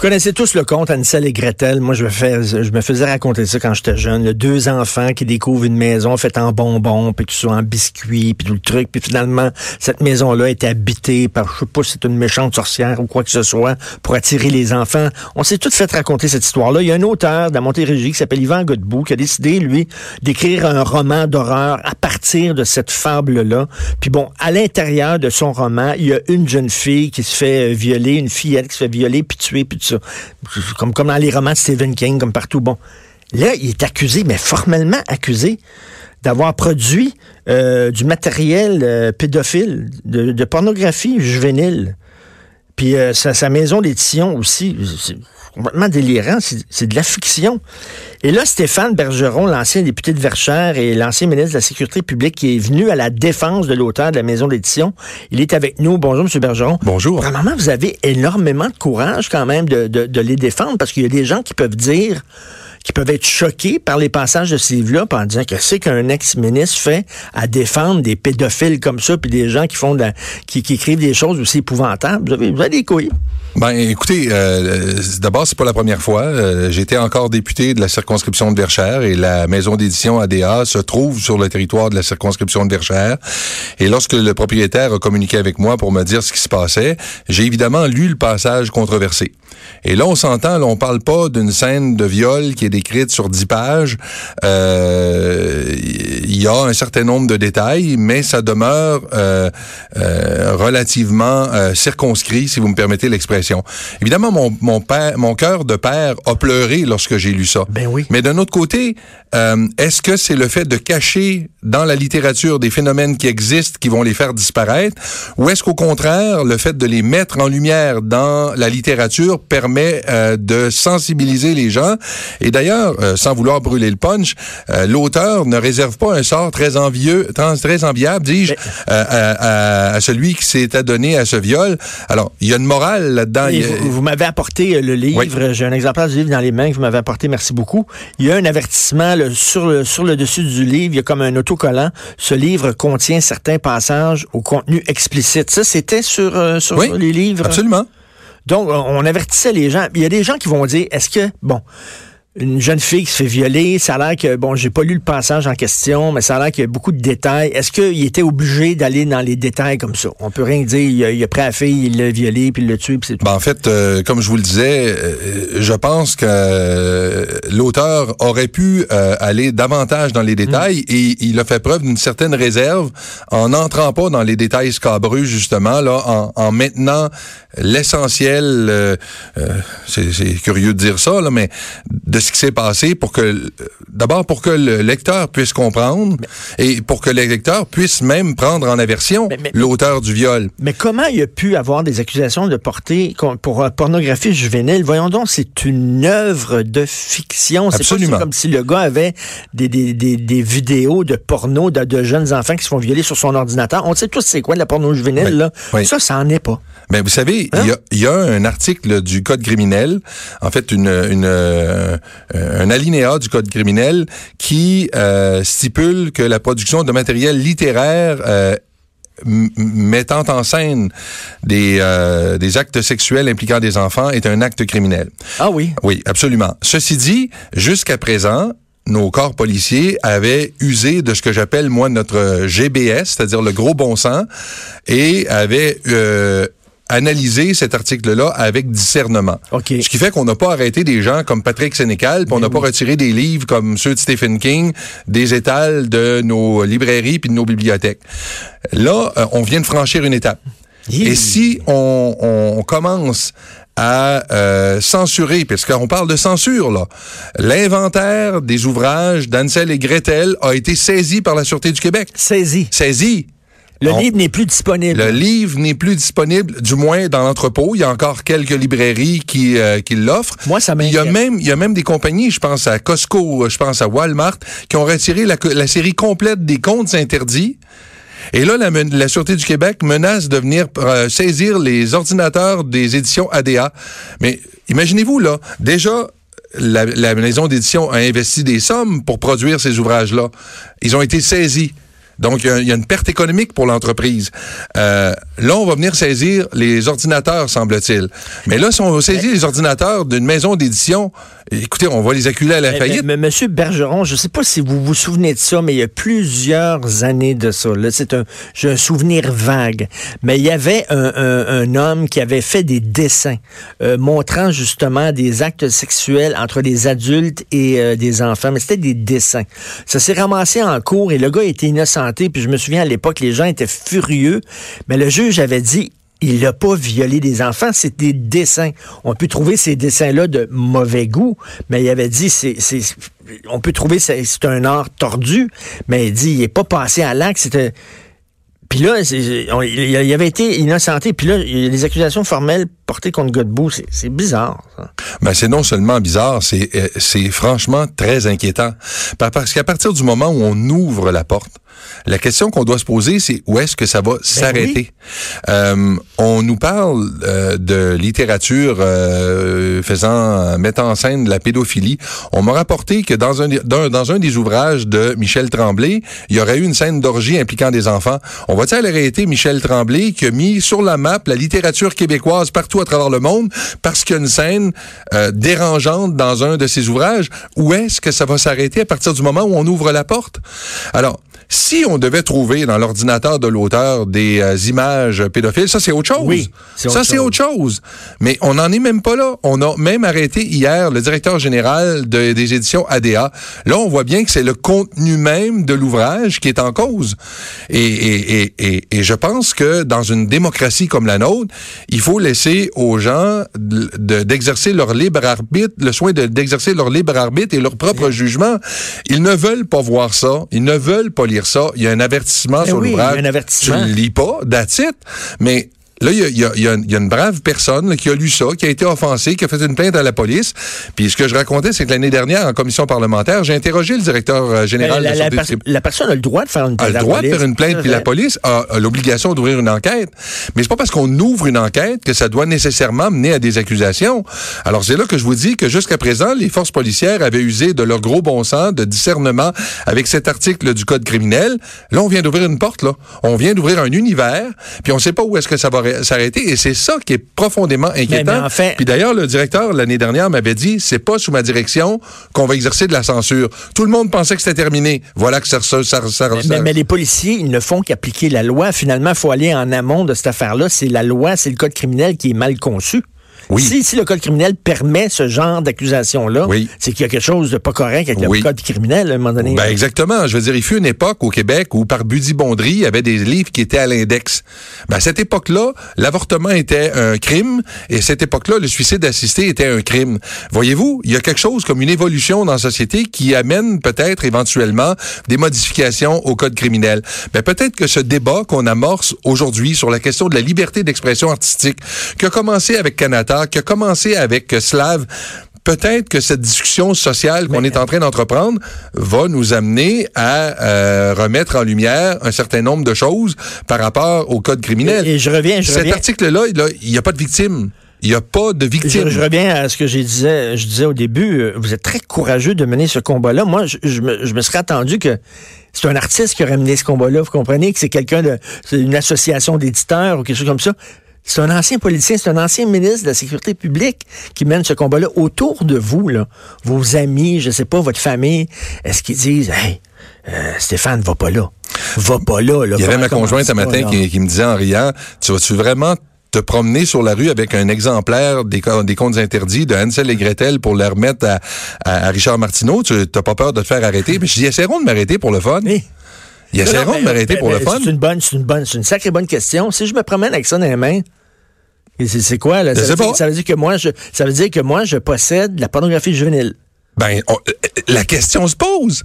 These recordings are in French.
Vous connaissez tous le conte Ansel et Gretel. Moi, je me, faisais raconter ça quand j'étais jeune. Le deux enfants qui découvrent une maison faite en bonbons, puis tout ça en biscuits, puis tout le truc. Puis finalement, cette maison-là est habitée par, je sais pas si c'est une méchante sorcière ou quoi que ce soit, pour attirer les enfants. On s'est tous fait raconter cette histoire-là. Il y a un auteur de la Montérégie qui s'appelle Yvan Godbout qui a décidé, lui, d'écrire un roman d'horreur à partir de cette fable-là. Puis bon, à l'intérieur de son roman, il y a une jeune fille qui se fait violer, une fillette qui se fait violer, puis tuer, puis tout Comme, dans les romans de Stephen King, comme partout. Bon. Là, il est accusé, mais formellement accusé, d'avoir produit euh, du matériel euh, pédophile, de, pornographie juvénile. Puis euh, sa, sa maison d'édition aussi, complètement délirant, c'est de la fiction. Et là, Stéphane Bergeron, l'ancien député de Verchères et l'ancien ministre de la Sécurité publique, qui est venu à la défense de l'auteur de la maison d'édition, il est avec nous. Bonjour, M. Bergeron. Bonjour. Premièrement, vous avez énormément de courage quand même de, de, de les défendre parce qu'il y a des gens qui peuvent dire qui peuvent être choqués par les passages de ce livre-là en disant que c'est qu'un ex-ministre fait à défendre des pédophiles comme ça, puis des gens qui font de la- qui, qui écrivent des choses aussi épouvantables. Vous avez, vous avez des couilles. Ben, écoutez, euh, d'abord, c'est pas la première fois. Euh, J'étais encore député de la circonscription de Verchères et la maison d'édition ADA se trouve sur le territoire de la circonscription de Verchères. Et lorsque le propriétaire a communiqué avec moi pour me dire ce qui se passait, j'ai évidemment lu le passage controversé. Et là, on s'entend, on parle pas d'une scène de viol qui est décrite sur dix pages. Euh, Il y a un certain nombre de détails, mais ça demeure euh, euh, relativement euh, circonscrit, si vous me permettez l'expression. Évidemment, mon, mon père, mon cœur de père a pleuré lorsque j'ai lu ça. Ben oui. Mais d'un autre côté, euh, est-ce que c'est le fait de cacher dans la littérature des phénomènes qui existent qui vont les faire disparaître, ou est-ce qu'au contraire, le fait de les mettre en lumière dans la littérature permet euh, de sensibiliser les gens? Et d'ailleurs, euh, sans vouloir brûler le punch, euh, l'auteur ne réserve pas un sort très envieux, très, enviable, dis-je, euh, à, à- à celui qui s'est adonné à ce viol. Alors, il y a une morale là-dedans. A- vous, vous m'avez apporté euh, le livre. Oui. J'ai un exemplaire du livre dans les mains que vous m'avez apporté. Merci beaucoup. Il y a un avertissement là, sur, le, sur le dessus du livre. Il y a comme un Ce livre contient certains passages au contenu explicite. Ça, c'était sur, euh, sur Oui, les livres? Absolument. Donc, on on avertissait les gens. Il y a des gens qui vont dire, est-ce que, bon, une jeune fille qui se fait violer, ça a l'air que, bon, j'ai pas lu le passage en question, mais ça a l'air qu'il y a beaucoup de détails. Est-ce qu'il était obligé d'aller dans les détails comme ça? On peut rien dire. Il a, il a pris la fille, il l'a violée, puis il l'a tué, puis c'est tout. Ben, en fait, euh, comme je vous le disais, euh, je pense que euh, l'auteur aurait pu euh, aller davantage dans les détails et il a fait preuve d'une certaine réserve en n'entrant pas dans les détails scabreux, justement, là, en, en maintenant l'essentiel, euh, euh, c'est c'est curieux de dire ça, là, mais de ce qui s'est passé pour que, d'abord pour que le lecteur puisse comprendre et pour que le lecteur puisse même prendre en aversion l'auteur du viol. Mais comment il a pu avoir des accusations de portée pour euh, pornographie juvénile? Voyons donc, c'est une œuvre de fiction. C'est comme si le gars avait des, des, des, des vidéos de porno de, de jeunes enfants qui se font violer sur son ordinateur. On sait tous c'est quoi de la porno juvénile, Oui. là. Oui. Ça, ça en est pas. Mais vous savez, Hein? il y, a, y a un article du Code criminel, en fait, une, une, euh, un alinéa du Code criminel qui euh, stipule que la production de matériel littéraire euh, mettant en scène des, euh, des actes sexuels impliquant des enfants est un acte criminel. Ah oui. Oui, absolument. Ceci dit, jusqu'à présent, nos corps policiers avaient usé de ce que j'appelle, moi, notre GBS, c'est-à-dire le gros bon sens, et avaient euh, analysé cet article-là avec discernement. OK. Ce qui fait qu'on n'a pas arrêté des gens comme Patrick Sénécal, puis on n'a pas retiré des livres comme ceux de Stephen King des étals de nos librairies puis de nos bibliothèques. Là, euh, on vient de franchir une étape. Et si on, on commence à euh, censurer, puisqu'on parle de censure, là. L'inventaire des ouvrages d'Ansel et Gretel a été saisi par la Sûreté du Québec. Saisi. Saisi. Le On- livre n'est plus disponible. Le livre n'est plus disponible, du moins dans l'entrepôt. Il y a encore quelques librairies qui, euh, qui l'offrent. Moi, ça Il y a m'inquiète. même, il y a même des compagnies, je pense à Costco, je pense à Walmart, qui ont retiré la, série complète des comptes interdits. Et là, la, la Sûreté du Québec menace de venir euh, saisir les ordinateurs des éditions ADA. Mais imaginez-vous, là, déjà, la, la maison d'édition a investi des sommes pour produire ces ouvrages-là. Ils ont été saisis. Donc, il y a- il y, a une perte économique pour l'entreprise. Euh, là, on va venir saisir les ordinateurs, semble-t-il. Mais là, si on va saisir les ordinateurs d'une maison d'édition, écoutez, on va les acculer à la Mais- faillite. mais- mais Monsieur Bergeron, je ne sais pas si vous vous souvenez de ça, mais il y a plusieurs années de ça. C'est un, j'ai un souvenir vague. Mais il y avait un, un- un homme qui avait fait des dessins euh, montrant justement des actes sexuels entre des adultes et euh, des enfants. Mais c'était des dessins. Ça s'est ramassé en cours et le gars était innocenté. Puis je me souviens à l'époque, les gens étaient furieux. Mais le juge avait dit il n'a pas violé des enfants, c'est des dessins. On peut trouver ces dessins-là de mauvais goût, mais il avait dit, c'est, on peut trouver c'est, c'est un art tordu, mais il dit, il n'est pas passé à l'acte, c'était... Puis là, il avait été innocenté, puis là, il y a des accusations formelles portées contre Godbout, c'est, bizarre. ça. Ben, c'est non seulement bizarre, c'est euh, c'est franchement très inquiétant. Par- Parce qu'à partir du moment où on ouvre la porte, la question qu'on doit se poser, c'est où est-ce que ça va s'arrêter? Euh, on nous parle euh, de littérature euh, faisant mettant en scène de la pédophilie. On m'a rapporté que dans un, des- dans, dans un des ouvrages de Michel Tremblay, il y aurait eu une scène d'orgie impliquant des enfants. On va-t-il arrêter Michel Tremblay qui a mis sur la map la littérature québécoise partout à travers le monde parce qu'il y a une scène euh, dérangeante dans un de ses ouvrages? Où est-ce que ça va s'arrêter à partir du moment où on ouvre la porte? Alors, si on devait trouver dans l'ordinateur de l'auteur des euh, images pédophiles, ça c'est autre chose. Oui, ça c'est autre chose. Mais on n'en est même pas là. On a même arrêté hier le directeur général de- des éditions ADA. Là, on voit bien que c'est le contenu même de l'ouvrage qui est en cause. Et, et, et, et, je pense que dans une démocratie comme la nôtre, il faut laisser aux gens de- de- d'exercer leur libre arbitre, le soin de- d'exercer leur libre arbitre et leur propre jugement. Ils ne veulent pas voir ça. Ils ne veulent pas lire ça. Il y a un avertissement Eh sur oui, l'ouvrage. Tu le lis pas, that's it. Mais Là, il y a, y a- y a une- il y a une brave personne là, qui a lu ça, qui a été offensée, qui a fait une plainte à la police. Puis ce que je racontais, c'est que l'année dernière, en commission parlementaire, j'ai interrogé le directeur euh, général la, de la la pers- Sûreté la personne a le droit de faire une a plainte. le à la droit de faire une plainte, puis la police a, a l'obligation d'ouvrir une enquête. Mais c'est pas parce qu'on ouvre une enquête que ça doit nécessairement mener à des accusations. Alors c'est là que je vous dis que jusqu'à présent, les forces policières avaient usé de leur gros bon sens, de discernement avec cet article du code criminel. Là, on vient d'ouvrir une porte, là. On vient d'ouvrir un univers, puis on sait pas où est-ce que ça va s'arrêter, et c'est ça qui est profondément inquiétant. mais Puis d'ailleurs, le directeur l'année dernière m'avait dit, c'est pas sous ma direction qu'on va exercer de la censure. Tout le monde pensait que c'était terminé. Voilà que ça, ça, ça, ça- Mais, ça- mais les policiers, ils ne font qu'appliquer la loi. Finalement, il faut aller en amont de cette affaire-là. C'est la loi, c'est le code criminel qui est mal conçu. Oui. Si, si le code criminel permet ce genre d'accusation-là, Oui. c'est qu'il y a quelque chose de pas correct avec Oui. le code criminel à un moment donné. Ben exactement. Je veux dire, il fut une époque au Québec où par Buddy Bondry, il y avait des livres qui étaient à l'index. Ben, à cette époque-là, l'avortement était un crime et à cette époque-là, le suicide assisté était un crime. Voyez-vous, il y a quelque chose comme une évolution dans la société qui amène peut-être éventuellement des modifications au code criminel. Ben peut-être que ce débat qu'on amorce aujourd'hui sur la question de la liberté d'expression artistique, qui a commencé avec Canada, qui a commencé avec Slav, Peut-être que cette discussion sociale qu'on est en train d'entreprendre va nous amener à euh, remettre en lumière un certain nombre de choses par rapport au code criminel. Et, et je reviens, je Cet reviens. article-là, il n'y a pas de victime. Il n'y a pas de victime. Je, je reviens à ce que j'ai disais, je disais au début. euh, Vous êtes très courageux de mener ce combat-là. Moi, je, je me, je me serais attendu que c'est un artiste qui aurait mené ce combat-là. Vous comprenez que c'est quelqu'un de, c'est une association d'éditeurs ou quelque chose comme ça. C'est un ancien politicien, c'est un ancien ministre de la Sécurité publique qui mène ce combat-là autour de vous, là. Vos amis, je sais pas, votre famille. Est-ce qu'ils disent, hey, euh, Stéphane, va pas là. Va pas là, là. Il y avait ma conjointe comment matin qui, me disait en riant, tu vas-tu vraiment te promener sur la rue avec un exemplaire des, co- des contes interdits de Hansel et Gretel pour les remettre à, à- à Richard Martineau? Tu n'as pas peur de te faire arrêter? Puis je dis, essaieront de m'arrêter pour le fun. Oui. Non, essaieront de m'arrêter mais- pour le mais fun. C'est une bonne, c'est une bonne, c'est une sacrée bonne question. Si je me promène avec ça dans les mains, c'est quoi, là? Ça veut, dire, ça veut dire que moi, je, ça veut dire que moi, je possède de la pornographie juvénile. Ben, on- euh, la question se pose.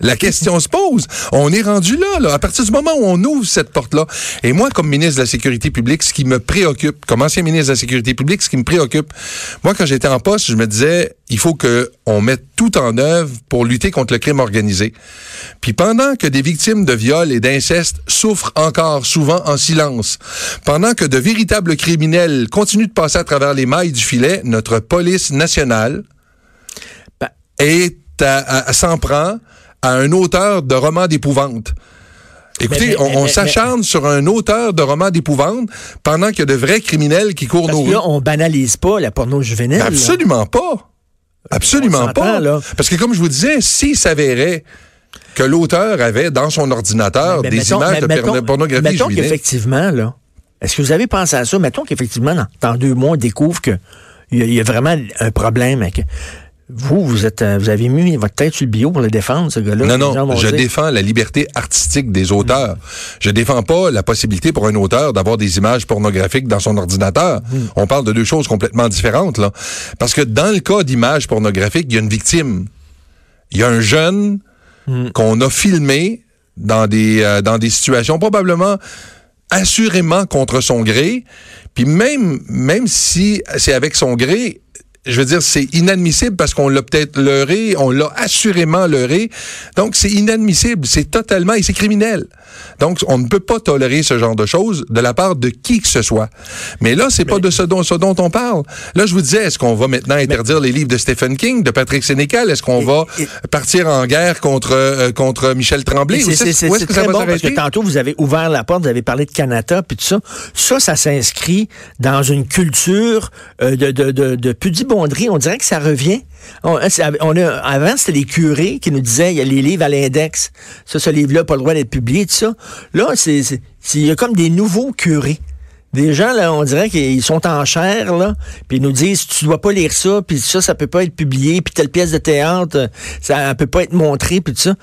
La question se pose. On est rendu là, là, à partir du moment où on ouvre cette porte-là. Et moi, comme ministre de la Sécurité publique, ce qui me préoccupe, comme ancien ministre de la Sécurité publique, ce qui me préoccupe, moi, quand j'étais en poste, je me disais, il faut que on mette tout en œuvre pour lutter contre le crime organisé. Puis pendant que des victimes de viol et d'inceste souffrent encore souvent en silence, pendant que de véritables criminels continuent de passer à travers les mailles du filet, notre police nationale, Ben- est à, à- à- s'en prend à un auteur de romans d'épouvante. Écoutez, Mais- mais- on, s'acharne sur un auteur de romans d'épouvante pendant qu'il y a de vrais criminels qui courent Parce nos que là, rues. on banalise pas la porno juvénile. là. Absolument pas. Absolument pas. là. Parce que comme je vous disais, s'il s'avérait que l'auteur avait dans son ordinateur Mais des mettons- images de mettons- pornographie Mettons juvénile, qu'effectivement, là, est-ce que vous avez pensé à ça? Mettons qu'effectivement, dans, dans deux mois, on découvre que il y, y a vraiment un problème. avec- vous, vous êtes, euh, vous avez mis votre tête sur le bio pour le défendre, ce gars-là. Non, non, je dire- défends la liberté artistique des auteurs. Je défends pas la possibilité pour un auteur d'avoir des images pornographiques dans son ordinateur. On parle de deux choses complètement différentes, là. Parce que dans le cas d'images pornographiques, il y a une victime. Il y a un jeune qu'on a filmé dans des, euh, dans des situations probablement assurément contre son gré. Puis même, même si c'est avec son gré, je veux dire, c'est inadmissible parce qu'on l'a peut-être leurré, on l'a assurément leurré. Donc, c'est inadmissible, c'est totalement, et c'est criminel. Donc, on ne peut pas tolérer ce genre de choses de la part de qui que ce soit. Mais là, c'est pas de ce dont, ce dont on parle. Là, je vous disais, est-ce qu'on va maintenant interdire les livres de Stephen King, de Patrick Sénécal? Est-ce qu'on Et- va et- partir en guerre contre, euh, contre Michel Tremblay? C'est- très bon parce que tantôt, vous avez ouvert la porte, vous avez parlé de Canada, puis tout ça. Ça, ça s'inscrit dans une culture euh, de, de, de, de On dirait que ça revient. On, c'est- on a, avant, c'était les curés qui nous disaient, il y a les livres à l'index. Ça, ce livre-là, pas le droit d'être publié, tout ça. Là, c'est- il y a comme des nouveaux curés. Des gens, là, on dirait qu'ils sont en chair, là, puis ils nous disent, tu dois pas lire ça, puis ça, ça peut pas être publié, puis telle pièce de théâtre, euh, ça peut pas être montré, puis tout ça.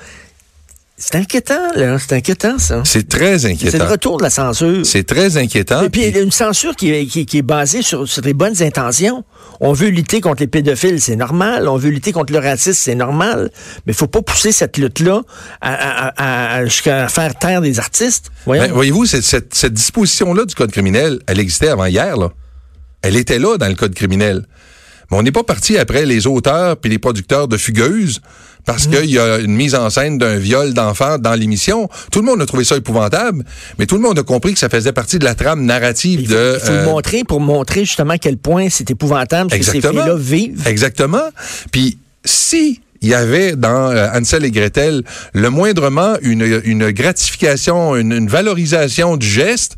C'est inquiétant, là. C'est inquiétant, ça. C'est très C'est le inquiétant. retour de la censure. C'est très inquiétant. Et puis, il y a une censure qui est, qui, qui est basée sur, sur des bonnes intentions. On veut lutter contre les pédophiles, c'est normal. On veut lutter contre le racisme, c'est normal. Mais il faut pas pousser cette lutte-là à, à- à- à- jusqu'à faire taire des artistes. Ben, voyez-vous, cette, cette, cette disposition-là du code criminel, elle existait avant hier, là. Elle était là dans le code criminel. Mais on n'est pas parti après les auteurs puis les producteurs de fugueuses parce qu'il y a une mise en scène d'un viol d'enfant dans l'émission. Tout le monde a trouvé ça épouvantable, mais tout le monde a compris que ça faisait partie de la trame narrative il faut, de... il faut euh, le montrer pour montrer justement à quel point c'est épouvantable ce que ces Exactement. filles-là vivent. Exactement. Puis si il y avait dans euh, Ansel et Gretel le moindrement une, une gratification, une, une valorisation du geste,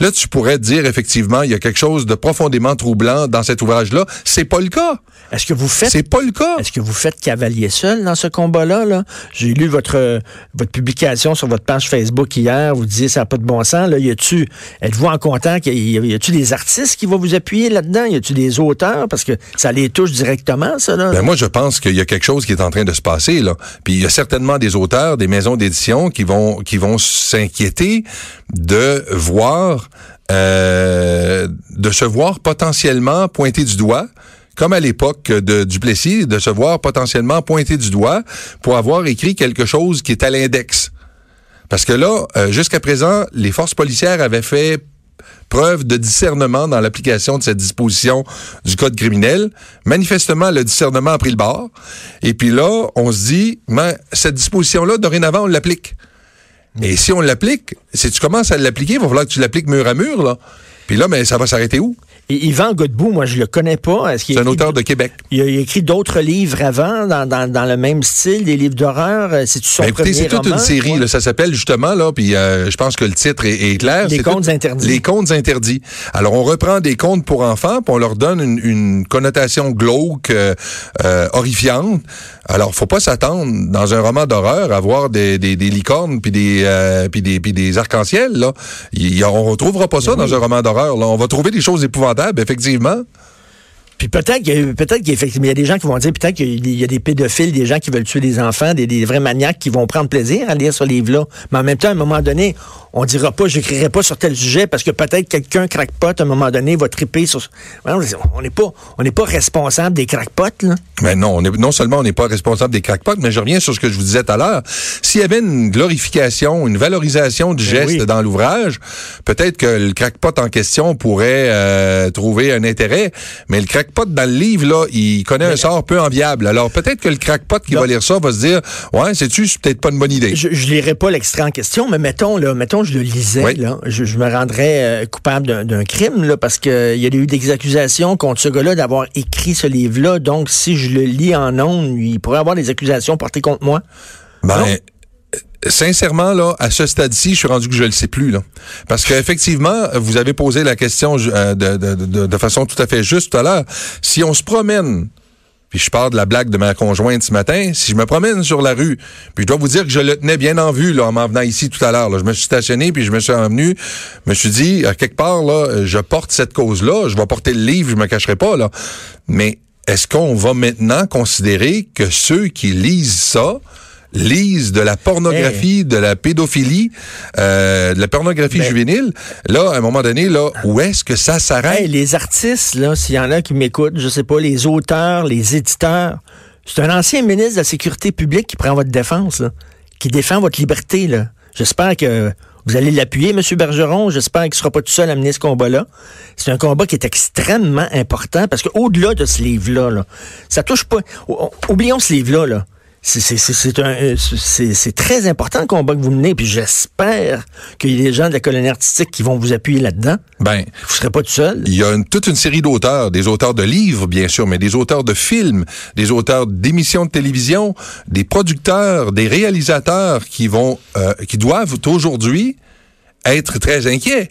là tu pourrais dire effectivement il y a quelque chose de profondément troublant dans cet ouvrage-là. C'est pas le cas. Est-ce que vous faites C'est pas le cas. Est-ce que vous faites cavalier seul dans ce combat-là? Là? J'ai lu votre, euh, votre publication sur votre page Facebook hier. Vous disiez ça n'a pas de bon sens. Là, y a-tu, êtes-vous en contact? Y a-tu des artistes qui vont vous appuyer là-dedans? Y a-tu des auteurs? Parce que ça les touche directement, ça. Là. Ben moi, je pense qu'il y a quelque chose qui est en train de se passer là. Puis il y a certainement des auteurs, des maisons d'édition qui vont qui vont s'inquiéter de voir euh, de se voir potentiellement pointé du doigt. Comme à l'époque de Duplessis, de se voir potentiellement pointé du doigt pour avoir écrit quelque chose qui est à l'index. Parce que là, euh, jusqu'à présent, les forces policières avaient fait preuve de discernement dans l'application de cette disposition du code criminel. Manifestement, le discernement a pris le bord. Et puis là, on se dit, mais cette disposition-là, dorénavant, on l'applique. Et si on l'applique, si tu commences à l'appliquer, il va falloir que tu l'appliques mur à mur, là. Puis là, mais ça va s'arrêter où? Et Yvan Godbout, moi, je le connais pas. C'est un auteur de Québec. Il a, il a écrit d'autres livres avant, dans, dans, dans le même style, des livres d'horreur? Euh, C'est-tu son Ben, écoutez, c'est toute roman? une série. Là, ça s'appelle justement là, puis euh, je pense que le titre est, est clair. Les C'est contes tout- interdits. Les contes interdits. Alors, on reprend des contes pour enfants, puis on leur donne une, une connotation glauque, euh, horrifiante. Alors, faut pas s'attendre dans un roman d'horreur à voir des, des, des licornes puis des euh, puis des puis des arcs-en-ciel. Là, y on retrouvera pas ça dans un roman d'horreur. Là, on va trouver des choses épouvantables, effectivement. Puis peut-être qu'il y a- peut-être qu'effectivement, il y a des gens qui vont dire peut-être qu'il y a des- il y a des pédophiles, des gens qui veulent tuer des enfants, des, des vrais maniaques qui vont prendre plaisir à lire ce livre-là. Mais en même temps, à un moment donné, on dira pas, j'écrirai pas sur tel sujet parce que peut-être quelqu'un crackpot à un moment donné va triper sur. On n'est pas, on n'est pas responsable des crackpots là. Mais non, on est, non seulement on n'est pas responsable des crackpots, mais je reviens sur ce que je vous disais tout à l'heure. S'il y avait une glorification, une valorisation du Ben geste oui. dans l'ouvrage, peut-être que le crackpot en question pourrait euh, trouver un intérêt. Mais le crackpot dans le livre là, il connaît un sort peu enviable. Alors peut-être que le crackpot qui Non. va lire ça va se dire, ouais, sais-tu, c'est peut-être pas une bonne idée. Je, je lirai pas l'extrait en question, mais mettons, là, mettons, je le lisais, Oui. là, je, je me rendrais euh, coupable d'un- crime, là, parce que il y a eu des accusations contre ce gars-là d'avoir écrit ce livre-là. Donc, si je le lis en ondes, il pourrait avoir des accusations portées contre moi. Ben, Non? euh, sincèrement, là, à ce stade-ci, je suis rendu que je le sais plus, là. Parce qu'effectivement, vous avez posé la question euh, de, de, de, de façon tout à fait juste tout à l'heure. Si on se promène, puis je parle de la blague de ma conjointe ce matin, si je me promène sur la rue, puis je dois vous dire que je le tenais bien en vue, là, en m'en venant ici tout à l'heure. Je me suis stationné, puis je me suis revenu, je me suis dit, à quelque part, là, je porte cette cause-là, je vais porter le livre, je me cacherai pas, là. Mais est-ce qu'on va maintenant considérer que ceux qui lisent ça lisent de la pornographie, de la pédophilie, euh, de la pornographie Ben- juvénile, là, à un moment donné, là, où est-ce que ça s'arrête? Hey, les artistes, là, s'il y en a qui m'écoutent, je sais pas, les auteurs, les éditeurs, c'est un ancien ministre de la Sécurité publique qui prend votre défense, là, qui défend votre liberté, là. J'espère que vous allez l'appuyer, M. Bergeron. J'espère qu'il ne sera pas tout seul à mener ce combat-là. C'est un combat qui est extrêmement important parce qu'au-delà de ce livre-là, là, ça touche pas. Oublions ce livre-là, là. C'est- euh, c'est- très important le combat que vous menez, puis j'espère qu'il y a des gens de la colonie artistique qui vont vous appuyer là-dedans. Ben, Vous serez pas tout seul. il y a une- toute une série d'auteurs, des auteurs de livres, bien sûr, mais des auteurs de films, des auteurs d'émissions de télévision, des producteurs, des réalisateurs qui vont, euh, qui doivent aujourd'hui être très inquiets.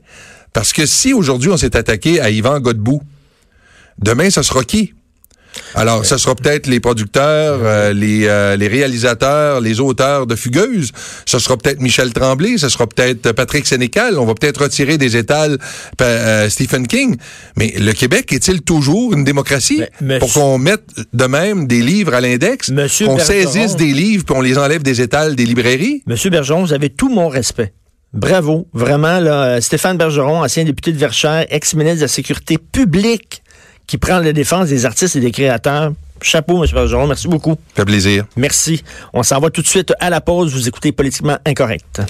Parce que si aujourd'hui on s'est attaqué à Yvan Godbout, demain ce sera qui? Alors, ce sera peut-être les producteurs, euh, les, euh, les réalisateurs, les auteurs de Fugueuse. Ce sera peut-être Michel Tremblay, ce sera peut-être Patrick Sénécal. On va peut-être retirer des étals euh, Stephen King. Mais le Québec est-il toujours une démocratie Mais- pour qu'on mette de même des livres à l'index, Monsieur qu'on saisisse des livres puis on les enlève des étals des librairies? Monsieur Bergeron, vous avez tout mon respect. Bravo. Vraiment, là, Stéphane Bergeron, ancien député de Verchères, ex-ministre de la Sécurité publique, qui prend la défense des artistes et des créateurs. Chapeau, Monsieur Bergeron. Merci beaucoup. Ça fait plaisir. Merci. On s'en va tout de suite à la pause. Vous écoutez Politiquement Incorrect.